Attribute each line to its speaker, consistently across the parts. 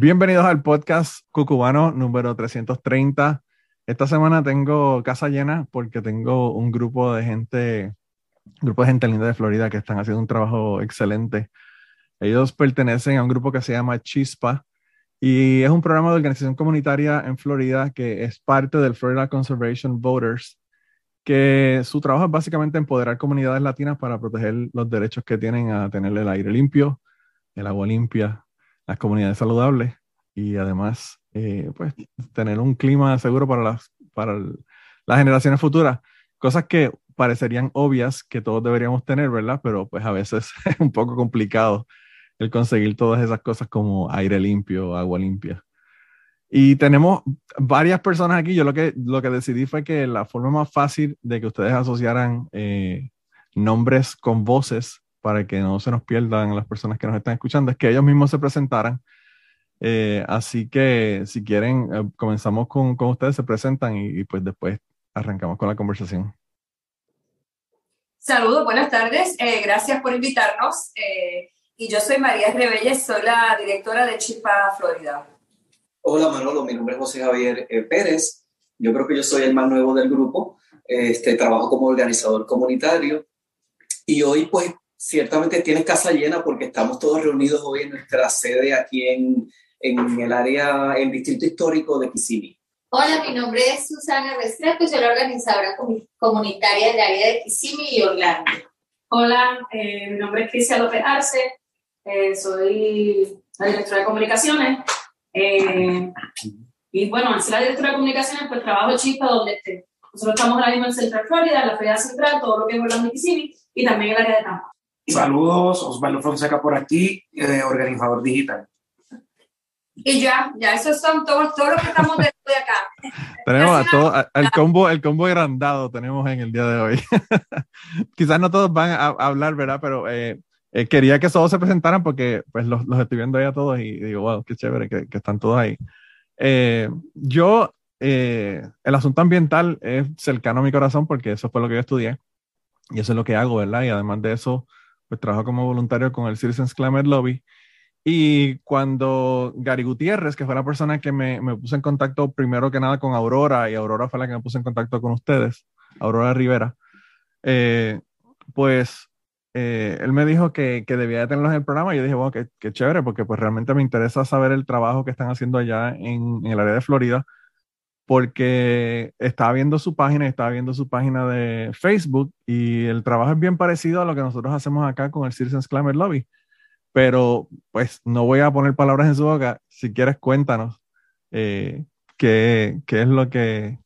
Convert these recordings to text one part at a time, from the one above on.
Speaker 1: Bienvenidos al podcast Cucubano número 330. Esta semana tengo casa llena porque tengo un grupo de gente, grupo de gente linda de Florida que están haciendo un trabajo excelente. Ellos pertenecen a un grupo que se llama Chispa y es un programa de organización comunitaria en Florida que es parte del Florida Conservation Voters que su trabajo es básicamente empoderar comunidades latinas para proteger los derechos que tienen a tener el aire limpio, el agua limpia, las comunidades saludables y además eh, pues, tener un clima seguro para las, para las generaciones futuras. Cosas que parecerían obvias que todos deberíamos tener, ¿verdad? Pero pues a veces es un poco complicado el conseguir todas esas cosas como aire limpio, agua limpia. Y tenemos varias personas aquí. Yo lo que, lo que decidí fue que la forma más fácil de que ustedes asociaran eh, nombres con voces para que no se nos pierdan las personas que nos están escuchando es que ellos mismos se presentaran. Eh, así que si quieren, eh, comenzamos con, con, ustedes, se presentan y, pues después arrancamos con la conversación.
Speaker 2: Saludos, buenas tardes. gracias por invitarnos. y yo soy María Rebelles, soy la directora de Chispa Florida.
Speaker 3: Hola Manolo, mi nombre es José Javier eh, Pérez. Yo creo que yo soy el más nuevo del grupo. Este, trabajo como organizador comunitario. Y hoy, pues, ciertamente tienes casa llena porque estamos todos reunidos hoy en nuestra sede aquí en, en el área, el distrito histórico de Kissimmee.
Speaker 4: Hola, mi nombre es Susana Restrepo, soy la organizadora comunitaria del área de Kissimmee y Orlando.
Speaker 5: Hola, eh, mi nombre es Cristian López Arce, eh, soy la directora de comunicaciones eh, y bueno, así la directora de comunicaciones, pues trabajo Chispa, donde esté. Nosotros estamos ahora mismo en Central Florida, en la Florida Central, todo lo que es Orlando y y también el área de Tampa.
Speaker 6: Saludos, Osvaldo Fonseca por aquí, eh, organizador digital.
Speaker 2: Y ya, ya, esos son todos todo lo que estamos de, acá.
Speaker 1: tenemos a todo, el combo, el combo agrandado tenemos en el día de hoy. Quizás no todos van a, hablar, ¿verdad? Pero eh, eh, quería que todos se presentaran porque pues los, los, estoy viendo ahí a todos y digo, wow, qué chévere que, que están todos ahí. Eh, yo, eh, el asunto ambiental es cercano a mi corazón porque eso fue lo que yo estudié y eso es lo que hago, ¿verdad? Y además de eso, pues trabajo como voluntario con el Citizens Climate Lobby. Y cuando Gary Gutiérrez, que fue la persona que me, me puso en contacto primero que nada con Aurora, y Aurora fue la que me puso en contacto con ustedes, Aurora Rivera, pues eh, él me dijo que, que, debía de tenerlos en el programa y yo dije, bueno, qué, qué, chévere, porque pues realmente me interesa saber el trabajo que están haciendo allá en, en, el área de Florida, porque estaba viendo su página, estaba viendo su página de Facebook y el trabajo es bien parecido a lo que nosotros hacemos acá con el Citizens Climate Lobby, pero pues no voy a poner palabras en su boca, si quieres cuéntanos eh, qué, qué, es lo que.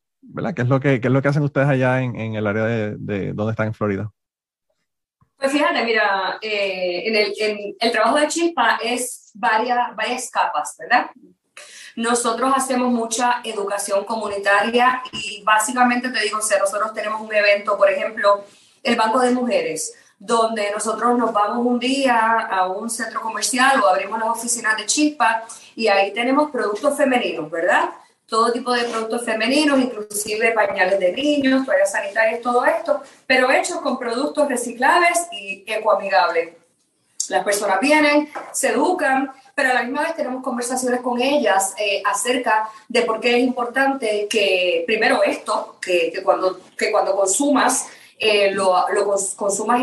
Speaker 1: ¿Qué es lo que, qué es lo que hacen ustedes allá en, en el área de, de donde están en Florida?
Speaker 2: Pues fíjate, mira, eh, el, trabajo de Chispa es varias, varias capas, ¿verdad? Nosotros hacemos mucha educación comunitaria y básicamente te digo, si nosotros tenemos un evento, por ejemplo, el Banco de Mujeres, donde nosotros nos vamos un día a un centro comercial o abrimos las oficinas de Chispa y ahí tenemos productos femeninos, ¿verdad? todo tipo de productos femeninos, inclusive pañales de niños, toallas sanitarias, todo esto, pero hechos con productos reciclables y ecoamigables. Las personas vienen, se educan, pero a la misma vez tenemos conversaciones con ellas eh, acerca de por qué es importante que, primero esto, que, que cuando, que cuando consumas, eh, lo, lo, consumas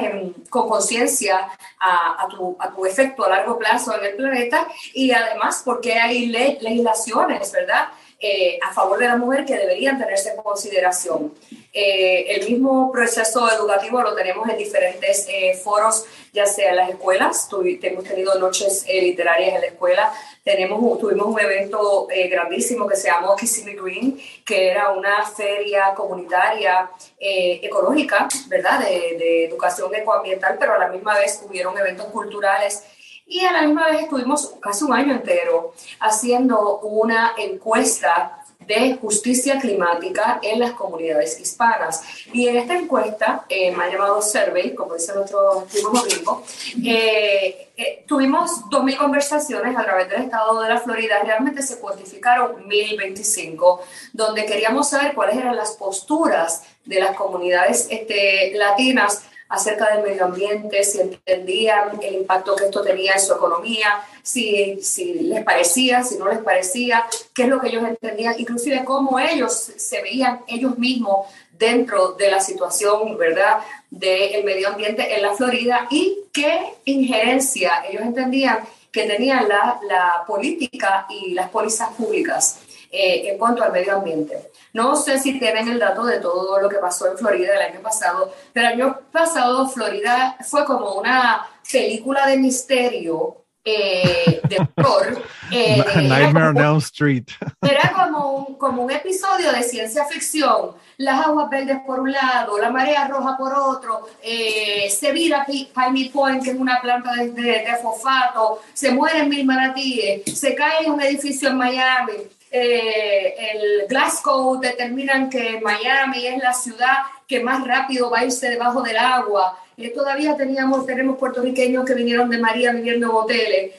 Speaker 2: con conciencia a, a, tu, a, tu, efecto a largo plazo en el planeta y además porque hay legislaciones, ¿verdad? Eh, a favor de la mujer que deberían tenerse en consideración. Eh, el mismo proceso educativo lo tenemos en diferentes eh, foros, ya sea en las escuelas, hemos tenido noches literarias en la escuela, tenemos, tuvimos un evento grandísimo que se llamó Kissimmee Green, que era una feria comunitaria ecológica, ¿verdad?, de, de educación ecoambiental, pero a la misma vez hubieron eventos culturales y a la misma vez estuvimos casi un año entero haciendo una encuesta de justicia climática en las comunidades hispanas. Y en esta encuesta, eh, me ha llamado Survey, como dice nuestro primo gringo, eh, eh, tuvimos 2.000 conversaciones a través del estado de la Florida. Realmente se cuantificaron 1.025, donde queríamos saber cuáles eran las posturas de las comunidades este, latinas acerca del medio ambiente, si entendían el impacto que esto tenía en su economía, si, si les parecía, si no les parecía, qué es lo que ellos entendían, inclusive cómo ellos se veían ellos mismos dentro de la situación, ¿verdad?, del medio ambiente en la Florida y qué injerencia ellos entendían que tenían la, la política y las pólizas públicas eh, en cuanto al medio ambiente. No sé si tienen el dato de todo lo que pasó en Florida el año pasado, pero el año pasado Florida fue como una película de misterio eh, de horror.
Speaker 1: Eh, Nightmare on Elm Street.
Speaker 2: Era como un, como un episodio de ciencia ficción. Las aguas verdes por un lado, la marea roja por otro, eh, se vira Piney Point, que es una planta de, de, de fosfato, se mueren mil manatíes, se cae un edificio en Miami eh, el Glasgow determinan que Miami es la ciudad que más rápido va a irse debajo del agua. Eh, todavía teníamos, tenemos puertorriqueños que vinieron de María viviendo en hoteles.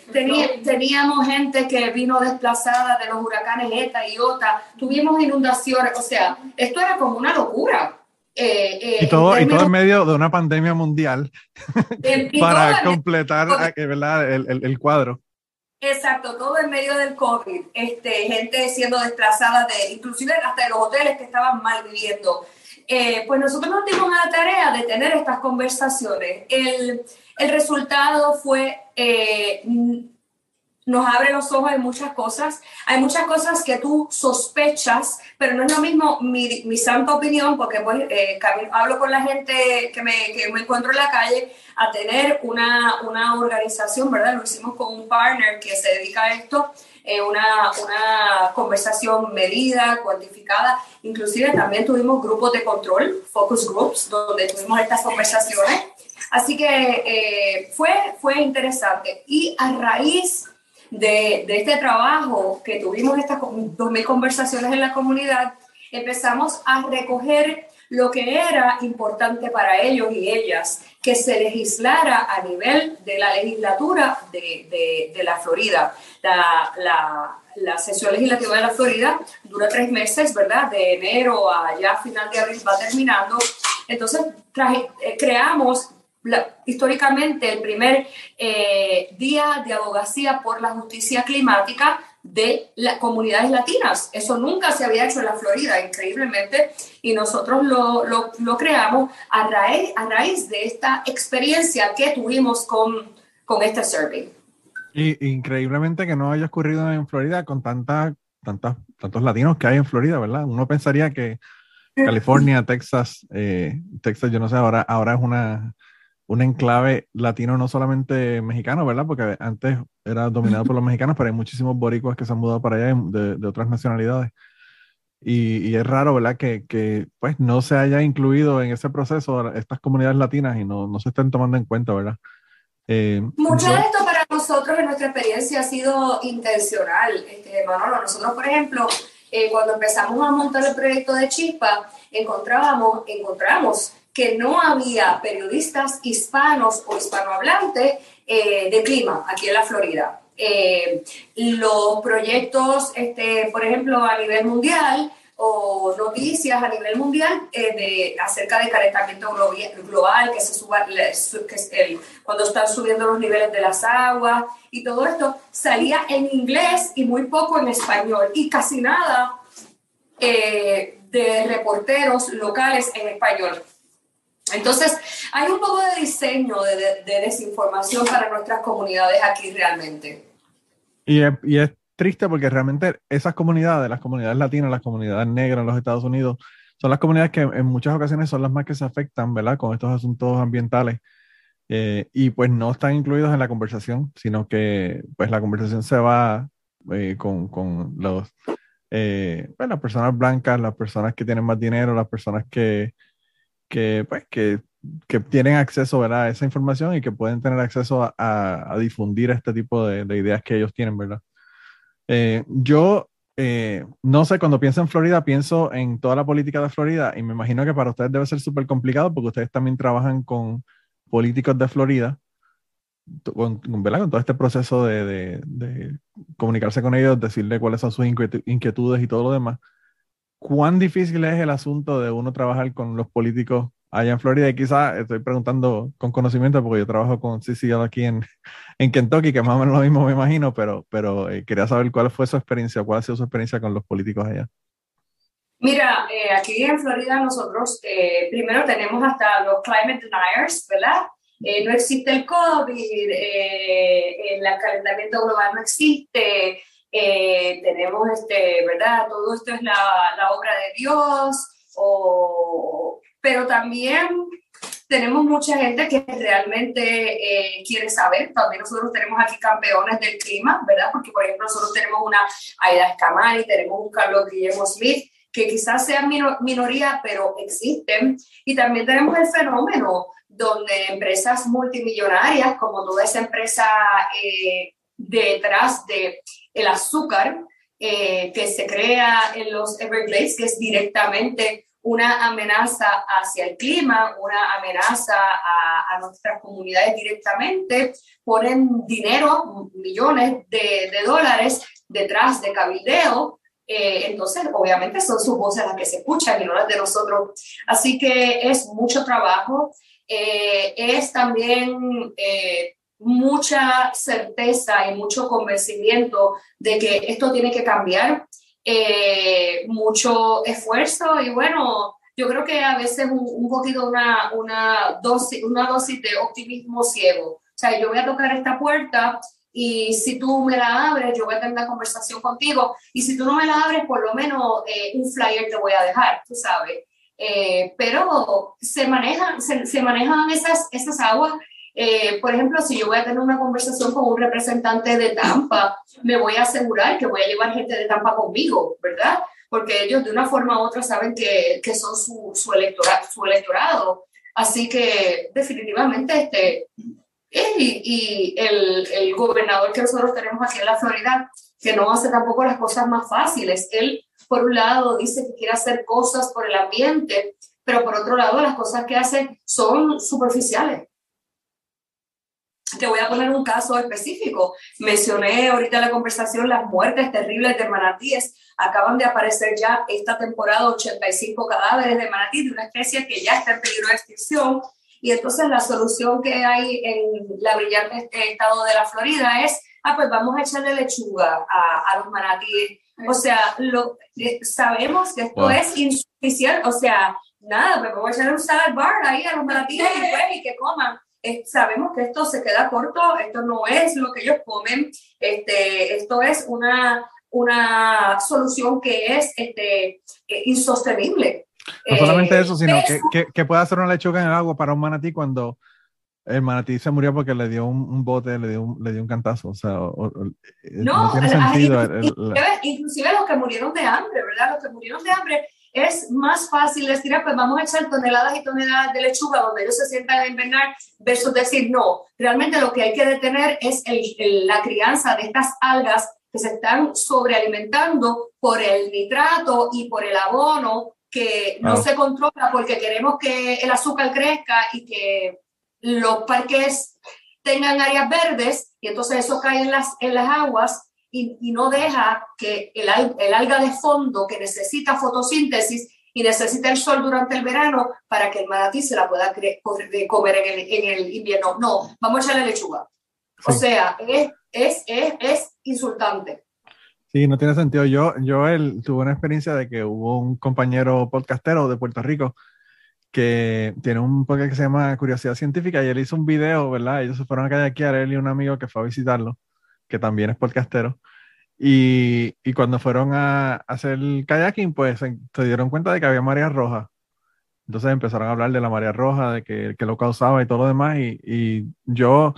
Speaker 2: teníamos gente que vino desplazada de los huracanes ETA y OTA. Tuvimos inundaciones. O sea, esto era como una locura.
Speaker 1: Eh, y, todo, en y todo en medio de una pandemia mundial para completar El, el, el cuadro.
Speaker 2: Exacto, todo en medio del COVID, este, gente siendo desplazada de, inclusive hasta de los hoteles que estaban mal viviendo. Eh, pues nosotros nos dimos a la tarea de tener estas conversaciones. El, el resultado fue eh, nos abre los ojos de muchas cosas. Hay muchas cosas que tú sospechas, pero no es lo mismo mi, mi santa opinión, porque pues, eh, hablo con la gente que me, que me, encuentro en la calle, a tener una, una, organización, ¿verdad? Lo hicimos con un partner que se dedica a esto, eh, una, una, conversación medida, cuantificada. Inclusive también tuvimos grupos de control, focus groups, donde tuvimos estas conversaciones. Así que eh, fue, fue interesante. Y a raíz de, este trabajo que tuvimos estas 2.000 conversaciones en la comunidad, empezamos a recoger lo que era importante para ellos y ellas, que se legislara a nivel de la legislatura de, la Florida. La, la, sesión legislativa de la Florida dura tres meses, ¿verdad? De enero a ya final de abril va terminando. Entonces, eh, creamos históricamente el primer eh, día de abogacía por la justicia climática de las comunidades latinas. Eso nunca se había hecho en la Florida, increíblemente, y nosotros lo, lo, lo creamos a raíz, a raíz de esta experiencia que tuvimos con, con este survey.
Speaker 1: Y increíblemente que no haya ocurrido en Florida con tanta, tantas, tantos latinos que hay en Florida, ¿verdad? Uno pensaría que California, Texas, eh, Texas, yo no sé, ahora, ahora es una un enclave latino no solamente mexicano, ¿verdad? Porque antes era dominado por los mexicanos, pero hay muchísimos boricuas que se han mudado para allá de, de otras nacionalidades. Y, y, es raro, ¿verdad? Que, que, pues no se haya incluido en ese proceso estas comunidades latinas y no, no se estén tomando en cuenta, ¿verdad?
Speaker 2: Eh, Mucho de esto para nosotros en nuestra experiencia ha sido intencional, este, Manolo. Nosotros, por ejemplo, eh, cuando empezamos a montar el proyecto de Chispa, encontrábamos, encontramos que no había periodistas hispanos o hispanohablantes eh, de clima aquí en la Florida. Eh, los proyectos, este, por ejemplo, a nivel mundial o noticias a nivel mundial eh, de, acerca de calentamiento global, que se suba, que cuando están subiendo los niveles de las aguas y todo esto, salía en inglés y muy poco en español y casi nada de reporteros locales en español. Entonces, hay un poco de diseño de, desinformación para nuestras comunidades aquí realmente.
Speaker 1: Y es, y es, triste porque realmente esas comunidades, las comunidades latinas, las comunidades negras en los Estados Unidos, son las comunidades que en muchas ocasiones son las más que se afectan, ¿verdad? Con estos asuntos ambientales. Eh, y pues no están incluidos en la conversación, sino que pues la conversación se va eh, con, con, los, eh, pues, las personas blancas, las personas que tienen más dinero, las personas que, que, pues, que que tienen acceso a esa información y que pueden tener acceso a, difundir este tipo de, ideas que ellos tienen, ¿verdad? Eh, yo eh, no sé, cuando pienso en Florida, pienso en toda la política de Florida y me imagino que para ustedes debe ser súper complicado porque ustedes también trabajan con políticos de Florida, con, ¿verdad? con todo este proceso de, de, comunicarse con ellos, decirle cuáles son sus inquietudes y todo lo demás. ¿Cuán difícil es el asunto de uno trabajar con los políticos allá en Florida y quizás estoy preguntando con conocimiento porque yo trabajo con CCL aquí en, en Kentucky, que más o menos lo mismo me imagino, pero, pero eh, quería saber cuál fue su experiencia, cuál ha sido su experiencia con los políticos allá.
Speaker 2: Mira, eh, aquí en Florida nosotros eh, primero tenemos hasta los climate deniers, ¿verdad? no existe el COVID, el calentamiento global no existe, tenemos, este, ¿verdad? Todo esto es la, la obra de Dios, o, pero también tenemos mucha gente que realmente eh, quiere saber. También nosotros tenemos aquí campeones del clima, ¿verdad? Porque, por ejemplo, nosotros tenemos una Aida Escamari, tenemos un Carlos Guillermo Smith, que quizás sean minoría, pero existen. Y también tenemos el fenómeno donde empresas multimillonarias, como toda esa empresa eh, detrás del el azúcar, eh, que se crea en los Everglades, que es directamente una amenaza hacia el clima, una amenaza a, nuestras comunidades directamente, ponen dinero, millones de, dólares detrás de cabildeo. Eh, entonces, obviamente son sus voces las que se escuchan y no las de nosotros. Así que es mucho trabajo. Eh, es también eh, mucha certeza y mucho convencimiento de que esto tiene que cambiar eh, mucho esfuerzo y bueno, yo creo que a veces un, un poquito una, una, dosis, una dosis de optimismo ciego. O sea, yo voy a tocar esta puerta y si tú me la abres, yo voy a tener una conversación contigo y si tú no me la abres, por lo menos eh, un flyer te voy a dejar, tú sabes. Eh, pero se manejan, se, manejan esas, esas aguas eh, por ejemplo, si yo voy a tener una conversación con un representante de Tampa, me voy a asegurar que voy a llevar gente de Tampa conmigo, ¿verdad? Porque ellos de una forma u otra saben que, que son su, su, electora, su electorado. Así que definitivamente este, y, y el, el, gobernador que nosotros tenemos aquí en la Florida, que no hace tampoco las cosas más fáciles. Él, por un lado, dice que quiere hacer cosas por el ambiente, pero por otro lado, las cosas que hace son superficiales. Te voy a poner un caso específico. Mencioné ahorita en la conversación las muertes terribles de manatíes. Acaban de aparecer ya esta temporada 85 cadáveres de manatí de una especie que ya está en peligro de extinción. Y entonces la solución que hay en la brillante estado de la Florida es, ah, pues vamos a echarle lechuga a, a los manatíes. O sea, lo, eh, sabemos que esto es insuficiente. O sea, nada, pues vamos a echarle un salad bar ahí a los manatíes y, pues, y que coman sabemos que esto se queda corto, esto no es lo que ellos comen, este, esto es una, una solución que es este, eh, insostenible.
Speaker 1: No solamente eso, sino eh, que, que, puede hacer una lechuga en el agua para un manatí cuando el manatí se murió porque le dio un, bote, le dio un, le dio un cantazo. O sea, no, tiene
Speaker 2: sentido. inclusive los que murieron de hambre, ¿verdad? Los que murieron de hambre es más fácil decir, ah, pues vamos a echar toneladas y toneladas de lechuga donde ellos se sientan a invernar, versus decir, no, realmente lo que hay que detener es la crianza de estas algas que se están sobrealimentando por el nitrato y por el abono que no se controla porque queremos que el azúcar crezca y que los parques tengan áreas verdes y entonces eso cae en las, en las aguas y, no deja que el, el, alga de fondo que necesita fotosíntesis y necesita el sol durante el verano para que el manatí se la pueda comer en el, en el, invierno. No, vamos a echarle lechuga. O sea, es, es, es, es, insultante.
Speaker 1: Sí, no tiene sentido. Yo, yo él, tuve una experiencia de que hubo un compañero podcastero de Puerto Rico que tiene un podcast que se llama Curiosidad Científica y él hizo un video, ¿verdad? Ellos se fueron a kayakear, él y un amigo que fue a visitarlo que también es podcastero. Y, y cuando fueron a, hacer el kayaking, pues se, dieron cuenta de que había marea roja. Entonces empezaron a hablar de la marea roja, de que, que lo causaba y todo lo demás. Y, y, yo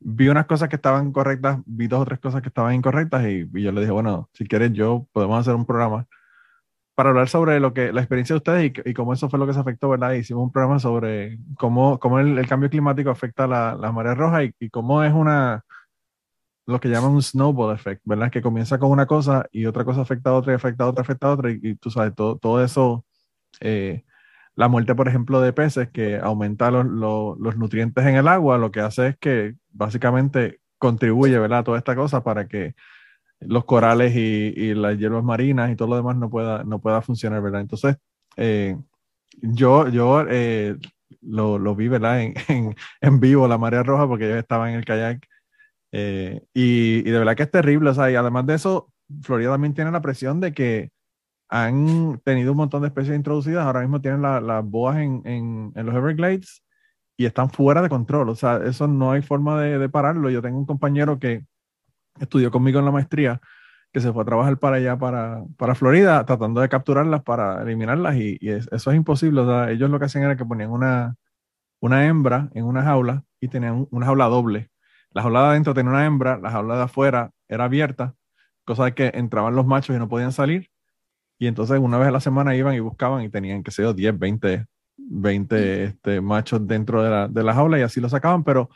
Speaker 1: vi unas cosas que estaban correctas, vi dos o tres cosas que estaban incorrectas. Y, y yo le dije, bueno, si quieres, yo podemos hacer un programa para hablar sobre lo que la experiencia de ustedes y, cómo eso fue lo que se afectó, ¿verdad? Hicimos un programa sobre cómo, cómo el, cambio climático afecta la, la marea roja y, y, cómo es una lo que llaman un snowball effect, ¿verdad? Que comienza con una cosa y otra cosa afecta a otra y afecta a otra, afecta a otra y, tú sabes, todo, todo eso, eh, la muerte, por ejemplo, de peces que aumenta los, los, nutrientes en el agua, lo que hace es que básicamente contribuye, ¿verdad? A toda esta cosa para que los corales y, las hierbas marinas y todo lo demás no pueda, no pueda funcionar, ¿verdad? Entonces, eh, yo, yo eh, lo, lo, vi, ¿verdad? En, en, en, vivo, la marea roja, porque yo estaba en el kayak. Eh, y, y, de verdad que es terrible, o sea, y además de eso, Florida también tiene la presión de que han tenido un montón de especies introducidas, ahora mismo tienen las boas en, en, los Everglades y están fuera de control, o sea, eso no hay forma de, pararlo. Yo tengo un compañero que estudió conmigo en la maestría, que se fue a trabajar para allá, para, para Florida, tratando de capturarlas para eliminarlas y, eso es imposible. O sea, ellos lo que hacían era que ponían una, una hembra en una jaula y tenían una jaula doble. La jaula de adentro tenía una hembra, la jaula de afuera era abierta, cosa de que entraban los machos y no podían salir. Y entonces una vez a la semana iban y buscaban y tenían, que sé yo, 10, 20, 20 este, machos dentro de la, de la jaula y así lo sacaban, pero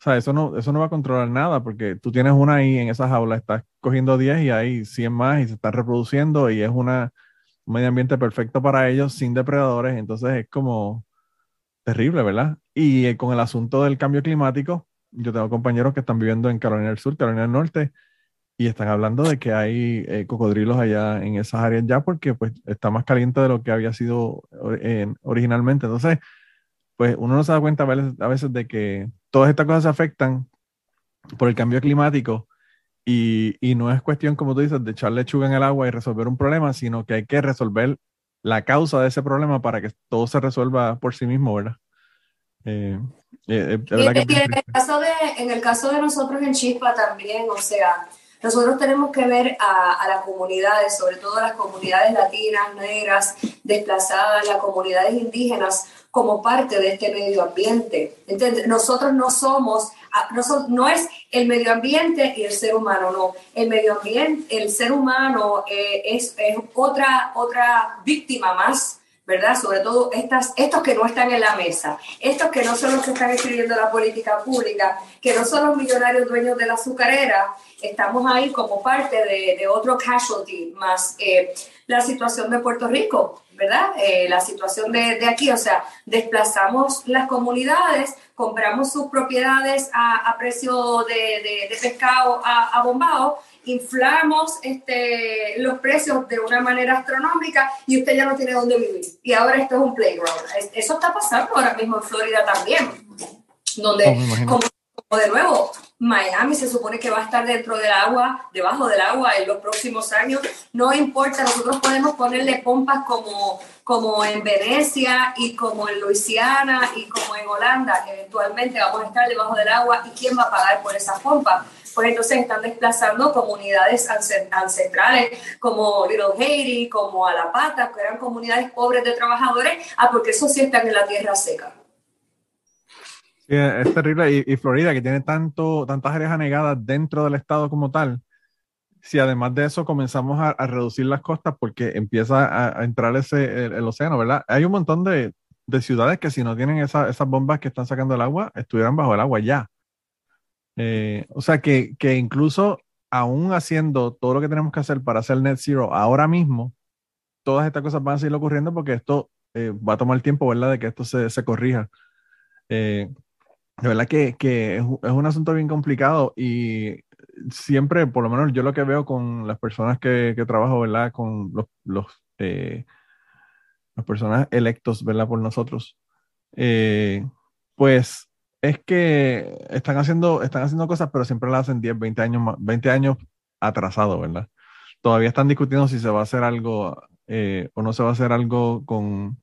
Speaker 1: o sea, eso no, eso no va a controlar nada porque tú tienes una ahí en esa jaula, estás cogiendo 10 y hay 100 más y se están reproduciendo y es una, un medio ambiente perfecto para ellos sin depredadores. Entonces es como terrible, ¿verdad? Y eh, con el asunto del cambio climático, yo tengo compañeros que están viviendo en Carolina del Sur, Carolina del Norte, y están hablando de que hay eh, cocodrilos allá en esas áreas ya porque pues está más caliente de lo que había sido originalmente. Entonces, pues uno no se da cuenta a veces de que todas estas cosas se afectan por el cambio climático y, y, no es cuestión, como tú dices, de echar lechuga en el agua y resolver un problema, sino que hay que resolver la causa de ese problema para que todo se resuelva por sí mismo, ¿verdad?
Speaker 2: Eh, eh, eh en, el caso de, en el caso de nosotros en Chispa también, o sea, nosotros tenemos que ver a, a, las comunidades, sobre todo a las comunidades latinas, negras, desplazadas, las comunidades indígenas, como parte de este medio ambiente. Entonces, nosotros no somos, ah, no, no es el medio ambiente y el ser humano, no. El medio ambiente, el ser humano eh, es, es, otra, otra víctima más, ¿verdad? Sobre todo estas, estos que no están en la mesa, estos que no son los que están escribiendo la política pública, que no son los millonarios dueños de la azucarera, estamos ahí como parte de, de otro casualty más. Eh, la situación de Puerto Rico, ¿verdad? Eh, la situación de, de, aquí, o sea, desplazamos las comunidades, compramos sus propiedades a, a precio de, de, pescado a, a bombao, inflamos este, los precios de una manera astronómica y usted ya no tiene dónde vivir. Y ahora esto es un playground. Eso está pasando ahora mismo en Florida también, donde, oh, como de nuevo, Miami se supone que va a estar dentro del agua, debajo del agua en los próximos años. No importa, nosotros podemos ponerle pompas como, como en Venecia y como en Luisiana y como en Holanda. Eventualmente vamos a estar debajo del agua y quién va a pagar por esas pompas. Pues entonces están desplazando comunidades ancestrales como Little Haiti, como Alapata, que eran comunidades pobres de trabajadores, ah, porque eso sí están en la tierra seca
Speaker 1: es terrible. Y, Florida, que tiene tanto, tantas áreas anegadas dentro del estado como tal, si además de eso comenzamos a, reducir las costas porque empieza a, entrar ese, el, océano, ¿verdad? Hay un montón de, de ciudades que si no tienen esas bombas que están sacando el agua, estuvieran bajo el agua ya. Eh, o sea que, que, incluso aún haciendo todo lo que tenemos que hacer para hacer net zero ahora mismo, todas estas cosas van a seguir ocurriendo porque esto eh, va a tomar tiempo, ¿verdad? De que esto se, se corrija. Eh, de verdad que, que es, un asunto bien complicado y siempre, por lo menos yo lo que veo con las personas que, que trabajo, ¿verdad? Con los, los eh, las personas electos, ¿verdad? Por nosotros. Eh, pues es que están haciendo, están haciendo cosas, pero siempre las hacen 10, 20 años, 20 años atrasado, ¿verdad? Todavía están discutiendo si se va a hacer algo eh, o no se va a hacer algo con,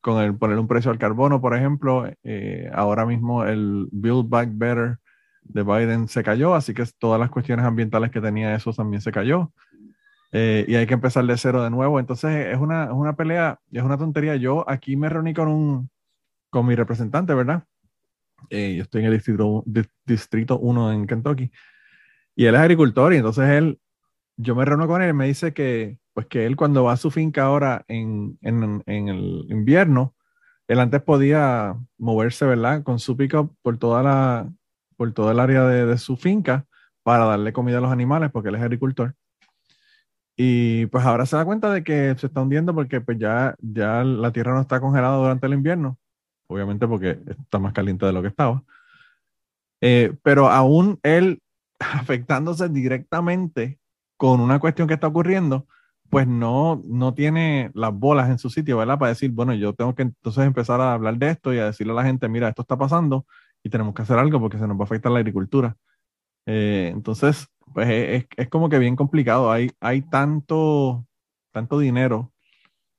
Speaker 1: con el poner un precio al carbono, por ejemplo, eh, ahora mismo el Build Back Better de Biden se cayó, así que todas las cuestiones ambientales que tenía eso también se cayó. Eh, y hay que empezar de cero de nuevo. Entonces es una, es una pelea, es una tontería. Yo aquí me reuní con, un, con mi representante, ¿verdad? Eh, yo estoy en el distrito, distrito 1 en Kentucky. Y él es agricultor y entonces él, yo me reúno con él y me dice que pues que él cuando va a su finca ahora en, en, en el invierno, él antes podía moverse, ¿verdad? Con su pico por toda la, por todo el área de, de, su finca para darle comida a los animales, porque él es agricultor. Y pues ahora se da cuenta de que se está hundiendo porque pues ya, ya la tierra no está congelada durante el invierno, obviamente porque está más caliente de lo que estaba. Eh, pero aún él afectándose directamente con una cuestión que está ocurriendo, pues no, no tiene las bolas en su sitio, ¿verdad? Para decir, bueno, yo tengo que entonces empezar a hablar de esto y a decirle a la gente, mira, esto está pasando y tenemos que hacer algo porque se nos va a afectar la agricultura. Eh, entonces, pues es, es, como que bien complicado. Hay, hay tanto, tanto dinero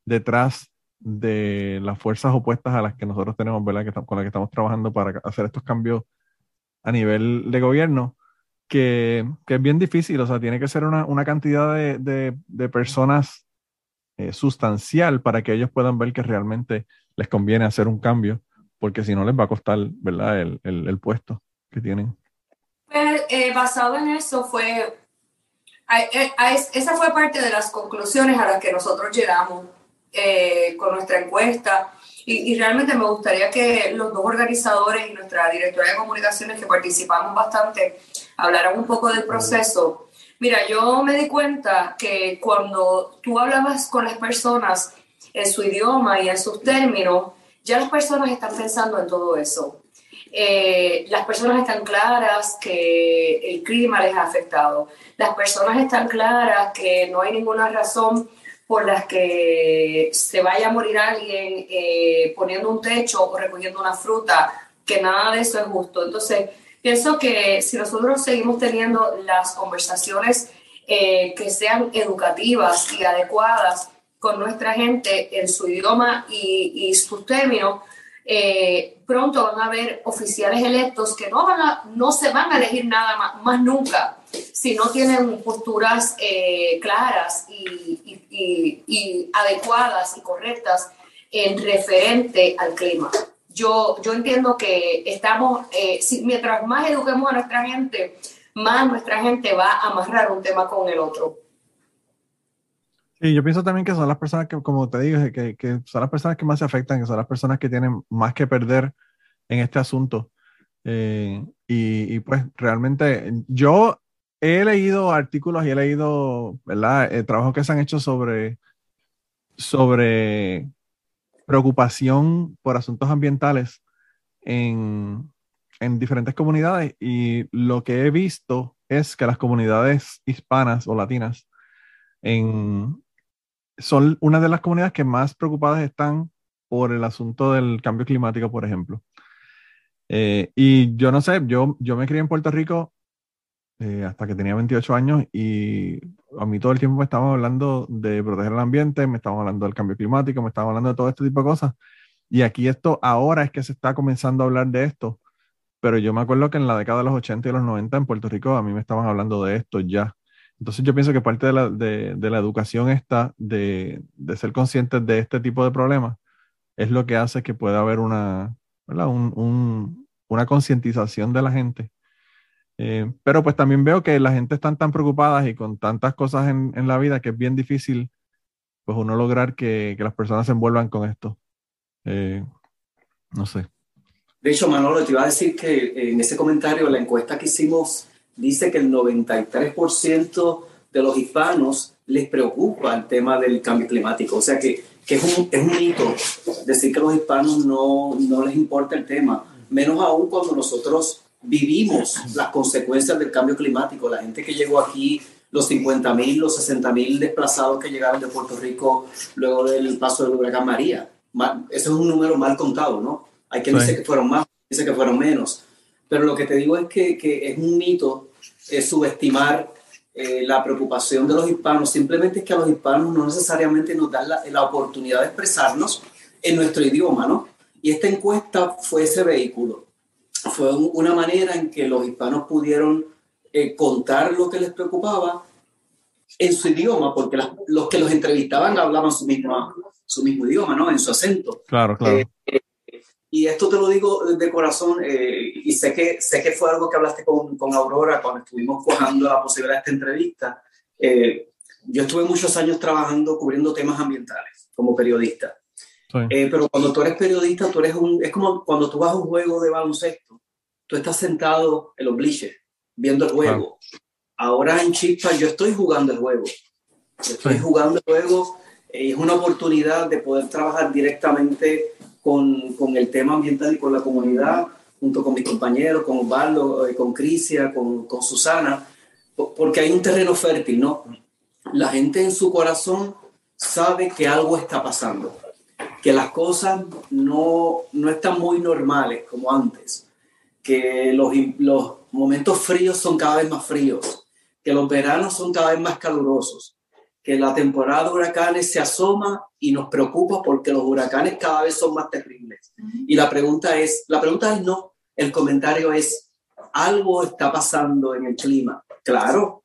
Speaker 1: detrás de las fuerzas opuestas a las que nosotros tenemos, ¿verdad? Que, con las que estamos trabajando para hacer estos cambios a nivel de gobierno, que, que, es bien difícil, o sea, tiene que ser una, una cantidad de, de, de personas eh, sustancial para que ellos puedan ver que realmente les conviene hacer un cambio, porque si no les va a costar, ¿verdad?, el, el, el puesto que tienen.
Speaker 2: Pues, eh, basado en eso fue, eh, esa fue parte de las conclusiones a las que nosotros llegamos eh, con nuestra encuesta y, y, realmente me gustaría que los dos organizadores y nuestra directora de comunicaciones que participamos bastante hablaran un poco del proceso. Mira, yo me di cuenta que cuando tú hablabas con las personas en su idioma y en sus términos, ya las personas están pensando en todo eso. Eh, las personas están claras que el clima les ha afectado. Las personas están claras que no hay ninguna razón por las que se vaya a morir alguien eh, poniendo un techo o recogiendo una fruta, que nada de eso es justo. Entonces, pienso que si nosotros seguimos teniendo las conversaciones eh, que sean educativas y adecuadas con nuestra gente en su idioma y, sus términos, eh, pronto van a haber oficiales electos que no, van a, no se van a elegir nada más nunca si no tienen posturas eh, claras y, y, y, adecuadas y correctas en referente al clima. Yo, yo entiendo que estamos, eh, si, mientras más eduquemos a nuestra gente, más nuestra gente va a amarrar un tema con el otro.
Speaker 1: Y yo pienso también que son las personas que, como te digo, que, que, son las personas que más se afectan, que son las personas que tienen más que perder en este asunto. Eh, y, y, pues realmente yo he leído artículos y he leído, ¿verdad? Eh, trabajos que se han hecho sobre, sobre preocupación por asuntos ambientales en, en diferentes comunidades y lo que he visto es que las comunidades hispanas o latinas son una de las comunidades que más preocupadas están por el asunto del cambio climático, por ejemplo. Eh, y yo no sé, yo, yo me crié en Puerto Rico eh, hasta que tenía 28 años y a mí todo el tiempo me estaban hablando de proteger el ambiente, me estaban hablando del cambio climático, me estaban hablando de todo este tipo de cosas. Y aquí esto, ahora es que se está comenzando a hablar de esto, pero yo me acuerdo que en la década de los 80 y los 90 en Puerto Rico a mí me estaban hablando de esto ya. Entonces yo pienso que parte de la, de, de la educación está de, de, ser conscientes de este tipo de problemas es lo que hace que pueda haber una, un, un, una concientización de la gente. Eh, pero pues también veo que la gente está tan preocupada y con tantas cosas en, en, la vida que es bien difícil pues uno lograr que, que las personas se envuelvan con esto. Eh, no sé.
Speaker 3: De hecho, Manolo, te iba a decir que en ese comentario, la encuesta que hicimos dice que el 93% de los hispanos les preocupa el tema del cambio climático. O sea que, que es, un, es, un, mito decir que los hispanos no, no les importa el tema, menos aún cuando nosotros vivimos las consecuencias del cambio climático. La gente que llegó aquí, los 50 mil, los 60 mil desplazados que llegaron de Puerto Rico luego del paso del huracán María. Ese es un número mal contado, ¿no? Hay quien sí. dice que fueron más, dice que fueron menos. Pero lo que te digo es que, que es un mito es subestimar eh, la preocupación de los hispanos. Simplemente es que a los hispanos no necesariamente nos dan la, la, oportunidad de expresarnos en nuestro idioma, ¿no? Y esta encuesta fue ese vehículo. Fue un, una manera en que los hispanos pudieron eh, contar lo que les preocupaba en su idioma, porque las, los que los entrevistaban hablaban su mismo, su mismo idioma, ¿no? En su acento.
Speaker 1: Claro, claro.
Speaker 3: Eh, y esto te lo digo de corazón, eh, y sé que, sé que fue algo que hablaste con, con Aurora cuando estuvimos cuajando la posibilidad de esta entrevista. Eh, yo estuve muchos años trabajando cubriendo temas ambientales como periodista. Eh, pero cuando tú eres periodista, tú eres un, es como cuando tú vas a un juego de baloncesto, tú estás sentado en los bleachers viendo el juego. Ahora en Chispa yo estoy jugando el juego. estoy jugando el juego. Eh, es una oportunidad de poder trabajar directamente con, con, el tema ambiental y con la comunidad, junto con mis compañeros, con Osvaldo, eh, con Crisia, con, con Susana, porque hay un terreno fértil, ¿no? La gente en su corazón sabe que algo está pasando que las cosas no, no están muy normales como antes, que los, los momentos fríos son cada vez más fríos, que los veranos son cada vez más calurosos, que la temporada de huracanes se asoma y nos preocupa porque los huracanes cada vez son más terribles. Y la pregunta es, la pregunta es no, el comentario es, algo está pasando en el clima. Claro,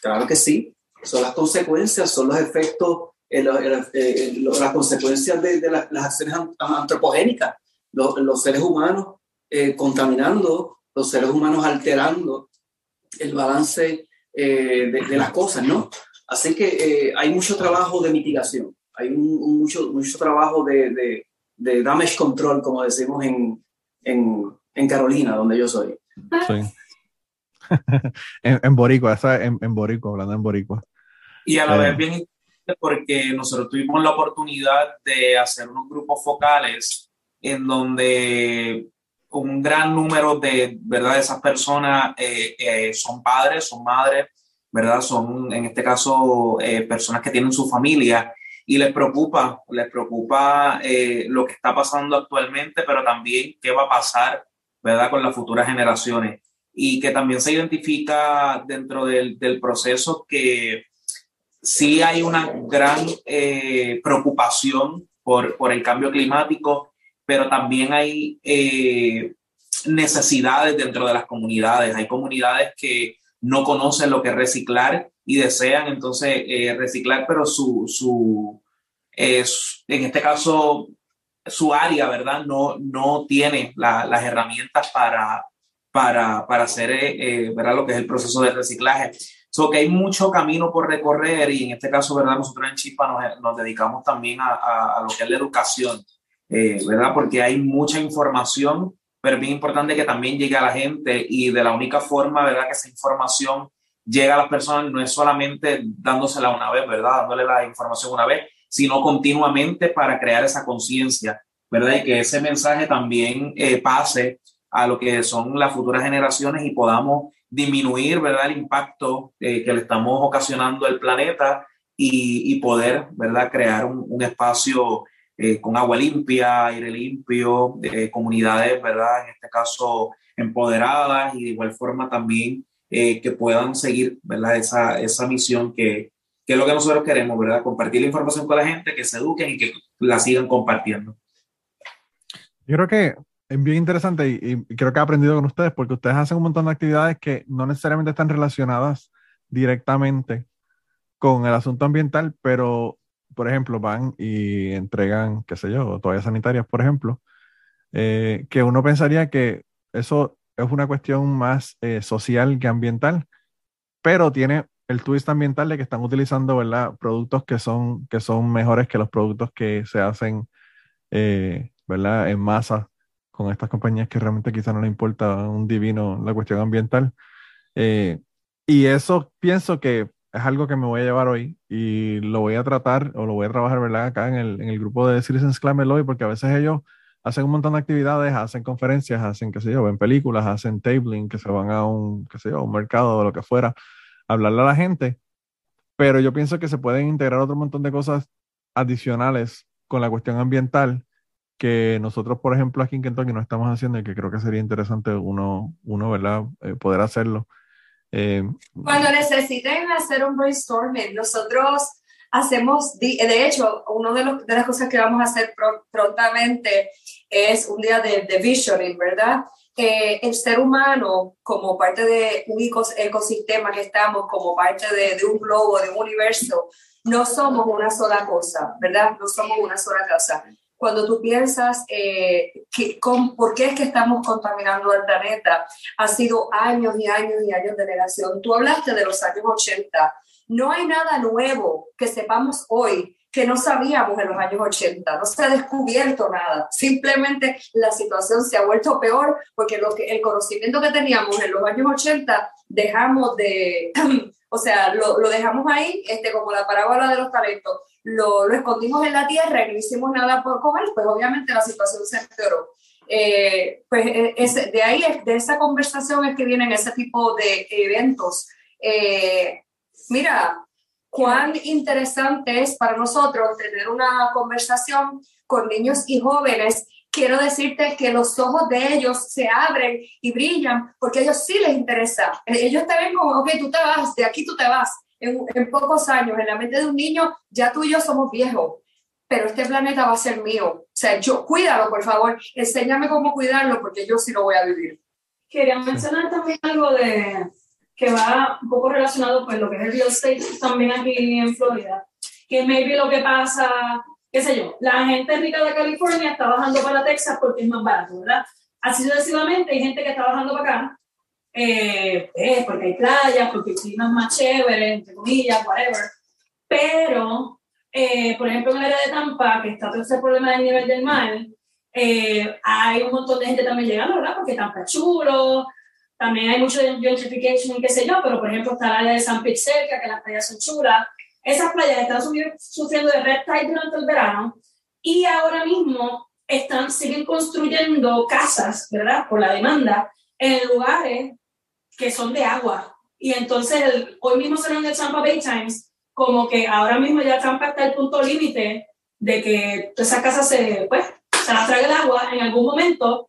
Speaker 3: claro que sí, son las consecuencias, son los efectos las consecuencias de, las acciones antropogénicas, los, seres humanos eh, contaminando, los seres humanos alterando el balance eh, de, las cosas, ¿no? Así que eh, hay mucho trabajo de mitigación, hay un, mucho, mucho trabajo de, de, damage control, como decimos en, en, en Carolina, donde yo soy. Sí.
Speaker 1: en, en, Boricua, en, en Boricua, hablando en Boricua.
Speaker 6: Y a la vez bien porque nosotros tuvimos la oportunidad de hacer unos grupos focales en donde un gran número de, ¿verdad? esas personas eh, eh, son padres, son madres, ¿verdad? Son, en este caso, eh, personas que tienen su familia y les preocupa, les preocupa lo que está pasando actualmente, pero también qué va a pasar, ¿verdad? Con las futuras generaciones. Y que también se identifica dentro del, del proceso que sí hay una gran eh, preocupación por, por, el cambio climático, pero también hay eh, necesidades dentro de las comunidades. Hay comunidades que no conocen lo que es reciclar y desean entonces eh, reciclar, pero su, su en este caso, su área, ¿verdad? No, no tiene las herramientas para, para, para hacer, ¿verdad? Lo que es el proceso de reciclaje. So que hay mucho camino por recorrer y en este caso, ¿verdad? Nosotros en Chispa nos, nos dedicamos también a, a, lo que es la educación, eh, ¿verdad? Porque hay mucha información, pero es bien importante que también llegue a la gente y de la única forma, ¿verdad? Que esa información llega a las personas no es solamente dándosela una vez, ¿verdad? Dándole la información una vez, sino continuamente para crear esa conciencia, ¿verdad? Y que ese mensaje también eh, pase a lo que son las futuras generaciones y podamos disminuir ¿verdad? el impacto eh, que le estamos ocasionando al planeta y, y poder ¿verdad? crear un, un espacio eh, con agua limpia, aire limpio, eh, comunidades, ¿verdad? en este caso empoderadas y de igual forma también que puedan seguir ¿verdad? Esa, esa misión que, que es lo que nosotros queremos, ¿verdad? Compartir la información con la gente, que se eduquen y que la sigan compartiendo.
Speaker 1: Yo creo que es bien interesante y, creo que he aprendido con ustedes porque ustedes hacen un montón de actividades que no necesariamente están relacionadas directamente con el asunto ambiental, pero, por ejemplo, van y entregan, qué sé yo, toallas sanitarias, por ejemplo, eh, que uno pensaría que eso es una cuestión más eh, social que ambiental, pero tiene el twist ambiental de que están utilizando, ¿verdad? Productos que son, que son mejores que los productos que se hacen, eh, ¿verdad? En masa con estas compañías que realmente quizá no le importa un divino la cuestión ambiental. Eh, y eso pienso que es algo que me voy a llevar hoy y lo voy a tratar o lo voy a trabajar, ¿verdad? Acá en el, en el grupo de Citizens Climate hoy, porque a veces ellos hacen un montón de actividades, hacen conferencias, hacen, qué sé yo, ven películas, hacen tabling, que se van a un, qué sé yo, un mercado o lo que fuera, a hablarle a la gente. Pero yo pienso que se pueden integrar otro montón de cosas adicionales con la cuestión ambiental que nosotros, por ejemplo, aquí en Kentucky no estamos haciendo y que creo que sería interesante uno, uno ¿verdad?, eh, poder hacerlo.
Speaker 2: Eh, Cuando necesiten hacer un brainstorming, nosotros hacemos, de hecho, una de, de las cosas que vamos a hacer prontamente es un día de, de visioning, ¿verdad? Eh, el ser humano, como parte de un ecosistema que estamos, como parte de, de un globo, de un universo, no somos una sola cosa, ¿verdad? No somos una sola cosa cuando tú piensas eh, que, con, por qué es que estamos contaminando el planeta, ha sido años y años y años de negación. Tú hablaste de los años 80. No hay nada nuevo que sepamos hoy que no sabíamos en los años 80, no se ha descubierto nada, simplemente la situación se ha vuelto peor porque lo que, el conocimiento que teníamos en los años 80 dejamos de, o sea, lo, lo dejamos ahí, este, como la parábola de los talentos, lo, lo, escondimos en la tierra y no hicimos nada por comer, pues obviamente la situación se empeoró. Eh, pues eh, es, de ahí, de esa conversación es que vienen ese tipo de eventos. Eh, mira, cuán interesante es para nosotros tener una conversación con niños y jóvenes. Quiero decirte que los ojos de ellos se abren y brillan porque a ellos sí les interesa. Ellos te ven como, ok, tú te vas, de aquí tú te vas. En, pocos años, en la mente de un niño, ya tú y yo somos viejos pero este planeta va a ser mío. O sea, yo, cuídalo, por favor, enséñame cómo cuidarlo, porque yo sí lo voy a vivir.
Speaker 5: Quería mencionar también algo de, que va un poco relacionado con lo que es el real estate también aquí en Florida, que maybe lo que pasa, qué sé yo, la gente rica de California está bajando para Texas porque es más barato, ¿verdad? Así sucesivamente hay gente que está bajando para acá, eh, pues, porque hay playas, porque el clima es más chévere, entre comillas, whatever, pero, eh, por ejemplo, en el área de Tampa, que está todo ese problema del nivel del mar, eh, hay un montón de gente también llegando, ¿verdad? Porque Tampa es chulo, también hay mucho gentrification y qué sé yo, pero por ejemplo está el área de San Pete cerca, que las playas son chulas. Esas playas están sufriendo de red tide durante el verano y ahora mismo están, siguen construyendo casas, ¿verdad? Por la demanda, en lugares que son de agua. Y entonces hoy mismo se en el Tampa Bay Times como que ahora mismo ya Tampa está el punto límite de que esas casas se, pues, se las traga el agua en algún momento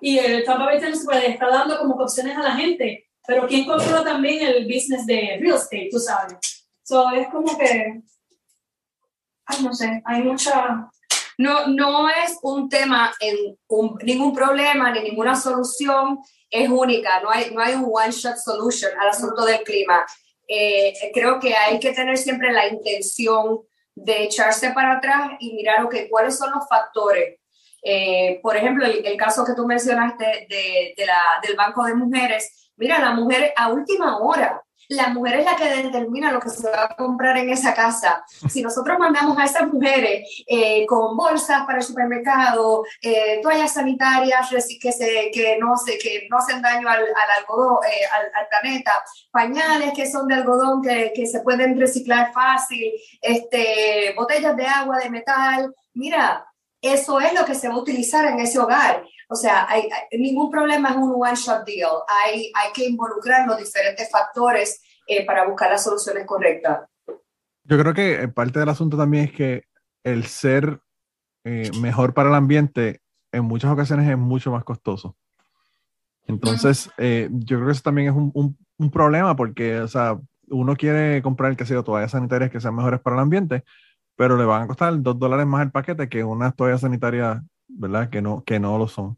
Speaker 5: y el Tampa Bay Times pues, está dando como opciones a la gente, pero ¿quién controla también el business de real estate, tú sabes? So, es como que, ay, no sé, hay mucha...
Speaker 2: No, no es un tema, en ningún problema ni ninguna solución es única, no hay, no hay un one-shot solution al asunto del clima. Eh, creo que hay que tener siempre la intención de echarse para atrás y mirar, ok, cuáles son los factores eh, por ejemplo, el, caso que tú mencionaste de, la, del Banco de Mujeres, mira, la mujer a última hora, la mujer es la que determina lo que se va a comprar en esa casa. Si nosotros mandamos a esas mujeres eh, con bolsas para el supermercado, eh, toallas sanitarias que, se, que, no, se, que no hacen daño al, al algodón, al, planeta, pañales que son de algodón que, que se pueden reciclar fácil, este, botellas de agua de metal, mira, eso es lo que se va a utilizar en ese hogar. O sea, hay, ningún problema es un one-shot deal. Hay, hay que involucrar los diferentes factores eh, para buscar las soluciones correctas.
Speaker 1: Yo creo que eh, parte del asunto también es que el ser eh, mejor para el ambiente en muchas ocasiones es mucho más costoso. Entonces, yo creo que eso también es un, un, un, problema porque, o sea, uno quiere comprar, que sea toallas sanitarias que sean mejores para el ambiente, pero le van a costar dos dólares más el paquete que unas toallas sanitarias, ¿verdad? Que no, que no lo son.